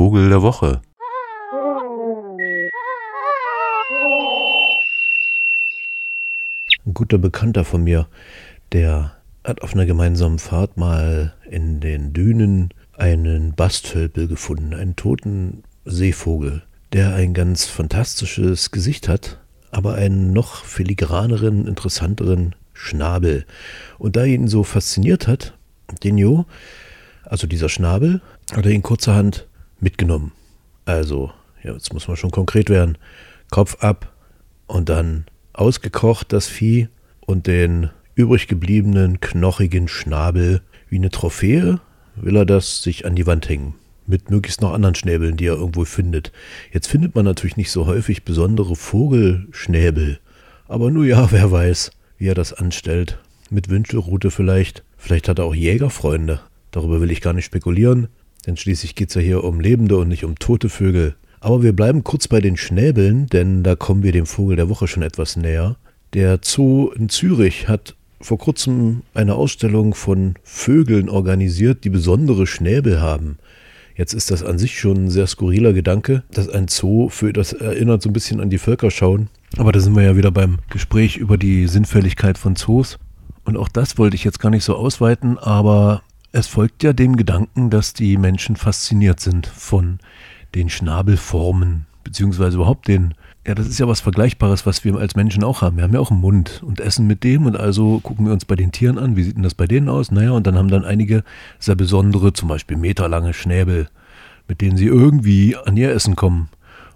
Vogel der Woche. Ein guter Bekannter von mir, der hat auf einer gemeinsamen Fahrt mal in den Dünen einen Bastölpel gefunden, einen toten Seevogel, der ein ganz fantastisches Gesicht hat, aber einen noch filigraneren, interessanteren Schnabel. Und da ihn so fasziniert hat, den Jo, also dieser Schnabel, hat er ihn kurzerhand mitgenommen. Also, ja, jetzt muss man schon konkret werden. Kopf ab und dann ausgekocht das Vieh und den übrig gebliebenen knochigen Schnabel wie eine Trophäe will er das sich an die Wand hängen. Mit möglichst noch anderen Schnäbeln, die er irgendwo findet. Jetzt findet man natürlich nicht so häufig besondere Vogelschnäbel. Aber nur ja, wer weiß, wie er das anstellt. Mit Wünschelrute vielleicht. Vielleicht hat er auch Jägerfreunde. Darüber will ich gar nicht spekulieren, denn schließlich geht es ja hier um lebende und nicht um tote Vögel. Aber wir bleiben kurz bei den Schnäbeln, denn da kommen wir dem Vogel der Woche schon etwas näher. Der Zoo in Zürich hat vor kurzem eine Ausstellung von Vögeln organisiert, die besondere Schnäbel haben. Jetzt ist das an sich schon ein sehr skurriler Gedanke, dass ein Zoo für das erinnert so ein bisschen an die Völkerschauen. Aber da sind wir ja wieder beim Gespräch über die Sinnfälligkeit von Zoos. Und auch das wollte ich jetzt gar nicht so ausweiten, aber es folgt ja dem Gedanken, dass die Menschen fasziniert sind von den Schnabelformen, beziehungsweise überhaupt den ja, das ist ja was Vergleichbares, was wir als Menschen auch haben. Wir haben ja auch einen Mund und essen mit dem und also gucken wir uns bei den Tieren an, wie sieht denn das bei denen aus? Naja, und dann haben dann einige sehr besondere, zum Beispiel meterlange Schnäbel, mit denen sie irgendwie an ihr Essen kommen.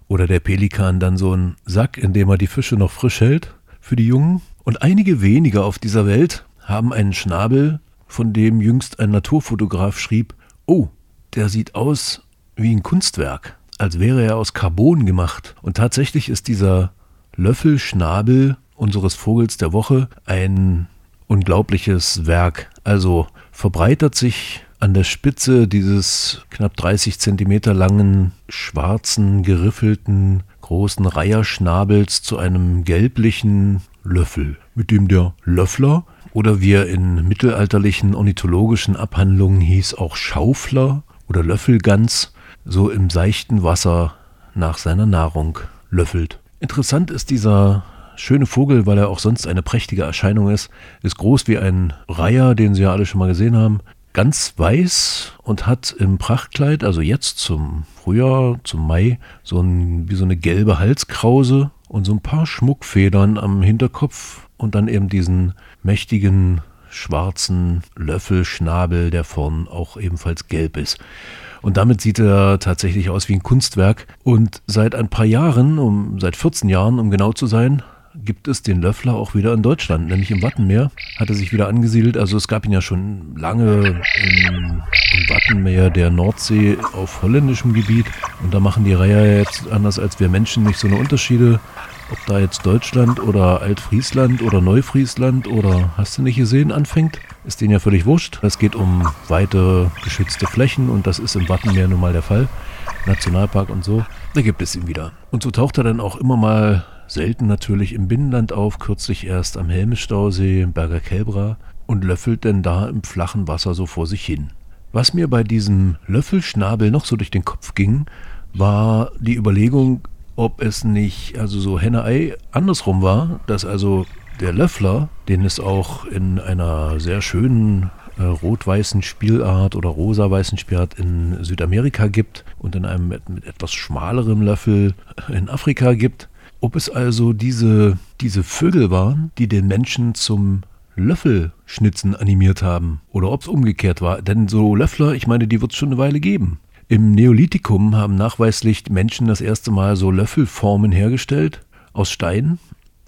Oder der Pelikan dann so einen Sack, in dem er die Fische noch frisch hält für die Jungen. Und einige wenige auf dieser Welt haben einen Schnabel, von dem jüngst ein Naturfotograf schrieb, oh, der sieht aus wie ein Kunstwerk als wäre er aus Carbon gemacht. Und tatsächlich ist dieser Löffelschnabel unseres Vogels der Woche ein unglaubliches Werk. Also verbreitert sich an der Spitze dieses knapp 30 Zentimeter langen, schwarzen, geriffelten, großen Reiherschnabels zu einem gelblichen Löffel, mit dem der Löffler oder wie er in mittelalterlichen ornithologischen Abhandlungen hieß, auch Schaufler oder Löffelgans so im seichten Wasser nach seiner Nahrung löffelt. Interessant ist dieser schöne Vogel, weil er auch sonst eine prächtige Erscheinung ist. Ist groß wie ein Reiher, den Sie ja alle schon mal gesehen haben. Ganz weiß und hat im Prachtkleid, also jetzt zum Frühjahr, zum Mai, so ein, wie so eine gelbe Halskrause und so ein paar Schmuckfedern am Hinterkopf und dann eben diesen mächtigen schwarzen Löffelschnabel, der vorn auch ebenfalls gelb ist. Und damit sieht er tatsächlich aus wie ein Kunstwerk. Und seit ein paar Jahren, um, seit 14 Jahren, um genau zu sein, gibt es den Löffler auch wieder in Deutschland, nämlich im Wattenmeer hat er sich wieder angesiedelt. Also es gab ihn ja schon lange im, im Wattenmeer der Nordsee auf holländischem Gebiet. Und da machen die Reiher jetzt anders als wir Menschen nicht so eine Unterschiede ob da jetzt Deutschland oder Altfriesland oder Neufriesland oder hast du nicht gesehen anfängt, ist denen ja völlig wurscht. Es geht um weite geschützte Flächen und das ist im Wattenmeer nun mal der Fall. Nationalpark und so. Da gibt es ihn wieder. Und so taucht er dann auch immer mal selten natürlich im Binnenland auf, kürzlich erst am Helmestausee im Berger Kelbra und löffelt denn da im flachen Wasser so vor sich hin. Was mir bei diesem Löffelschnabel noch so durch den Kopf ging, war die Überlegung, ob es nicht, also so Henne-Ei andersrum war, dass also der Löffler, den es auch in einer sehr schönen äh, rot-weißen Spielart oder rosa-weißen Spielart in Südamerika gibt und in einem mit, mit etwas schmalerem Löffel in Afrika gibt. Ob es also diese, diese Vögel waren, die den Menschen zum Löffelschnitzen animiert haben oder ob es umgekehrt war. Denn so Löffler, ich meine, die wird es schon eine Weile geben. Im Neolithikum haben nachweislich Menschen das erste Mal so Löffelformen hergestellt aus Stein,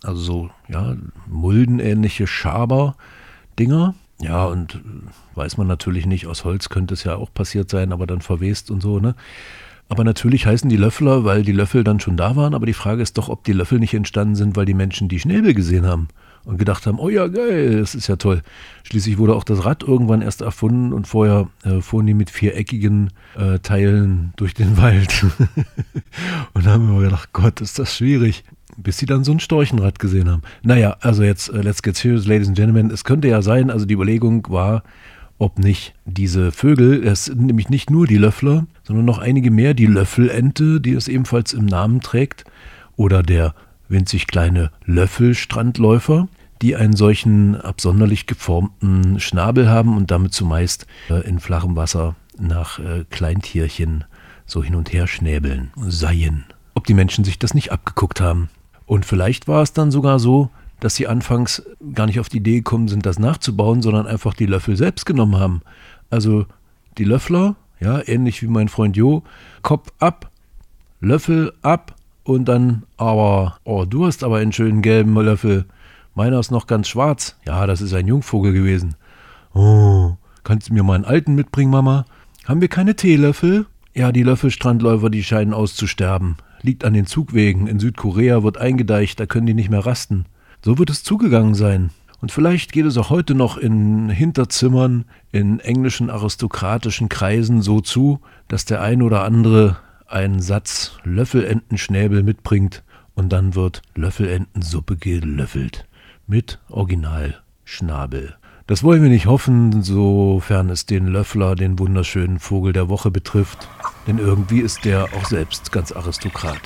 also so ja, muldenähnliche Schaber-Dinger. Ja, und äh, weiß man natürlich nicht, aus Holz könnte es ja auch passiert sein, aber dann verwest und so, ne? Aber natürlich heißen die Löffler, weil die Löffel dann schon da waren, aber die Frage ist doch, ob die Löffel nicht entstanden sind, weil die Menschen die Schnäbel gesehen haben und gedacht haben, oh ja, geil, das ist ja toll. Schließlich wurde auch das Rad irgendwann erst erfunden und vorher äh, fuhren die mit viereckigen äh, Teilen durch den Wald. und da haben wir gedacht, Gott, ist das schwierig. Bis sie dann so ein Storchenrad gesehen haben. Naja, also jetzt, uh, let's get serious, ladies and gentlemen. Es könnte ja sein, also die Überlegung war, ob nicht diese Vögel, es sind nämlich nicht nur die Löffler, sondern noch einige mehr, die Löffelente, die es ebenfalls im Namen trägt, oder der winzig kleine Löffelstrandläufer, die einen solchen absonderlich geformten Schnabel haben und damit zumeist äh, in flachem Wasser nach äh, Kleintierchen so hin und her schnäbeln seien. Ob die Menschen sich das nicht abgeguckt haben. Und vielleicht war es dann sogar so, dass sie anfangs gar nicht auf die Idee gekommen sind, das nachzubauen, sondern einfach die Löffel selbst genommen haben. Also die Löffler, ja, ähnlich wie mein Freund Jo, Kopf ab, Löffel ab und dann aber, oh, du hast aber einen schönen gelben Löffel. Meiner ist noch ganz schwarz. Ja, das ist ein Jungvogel gewesen. Oh, kannst du mir mal einen alten mitbringen, Mama? Haben wir keine Teelöffel? Ja, die Löffelstrandläufer, die scheinen auszusterben. Liegt an den Zugwegen. In Südkorea wird eingedeicht, da können die nicht mehr rasten. So wird es zugegangen sein. Und vielleicht geht es auch heute noch in Hinterzimmern, in englischen aristokratischen Kreisen so zu, dass der ein oder andere einen Satz Löffelentenschnäbel mitbringt und dann wird Löffelentensuppe gelöffelt. Mit Originalschnabel. Das wollen wir nicht hoffen, sofern es den Löffler, den wunderschönen Vogel der Woche betrifft. Denn irgendwie ist der auch selbst ganz Aristokrat.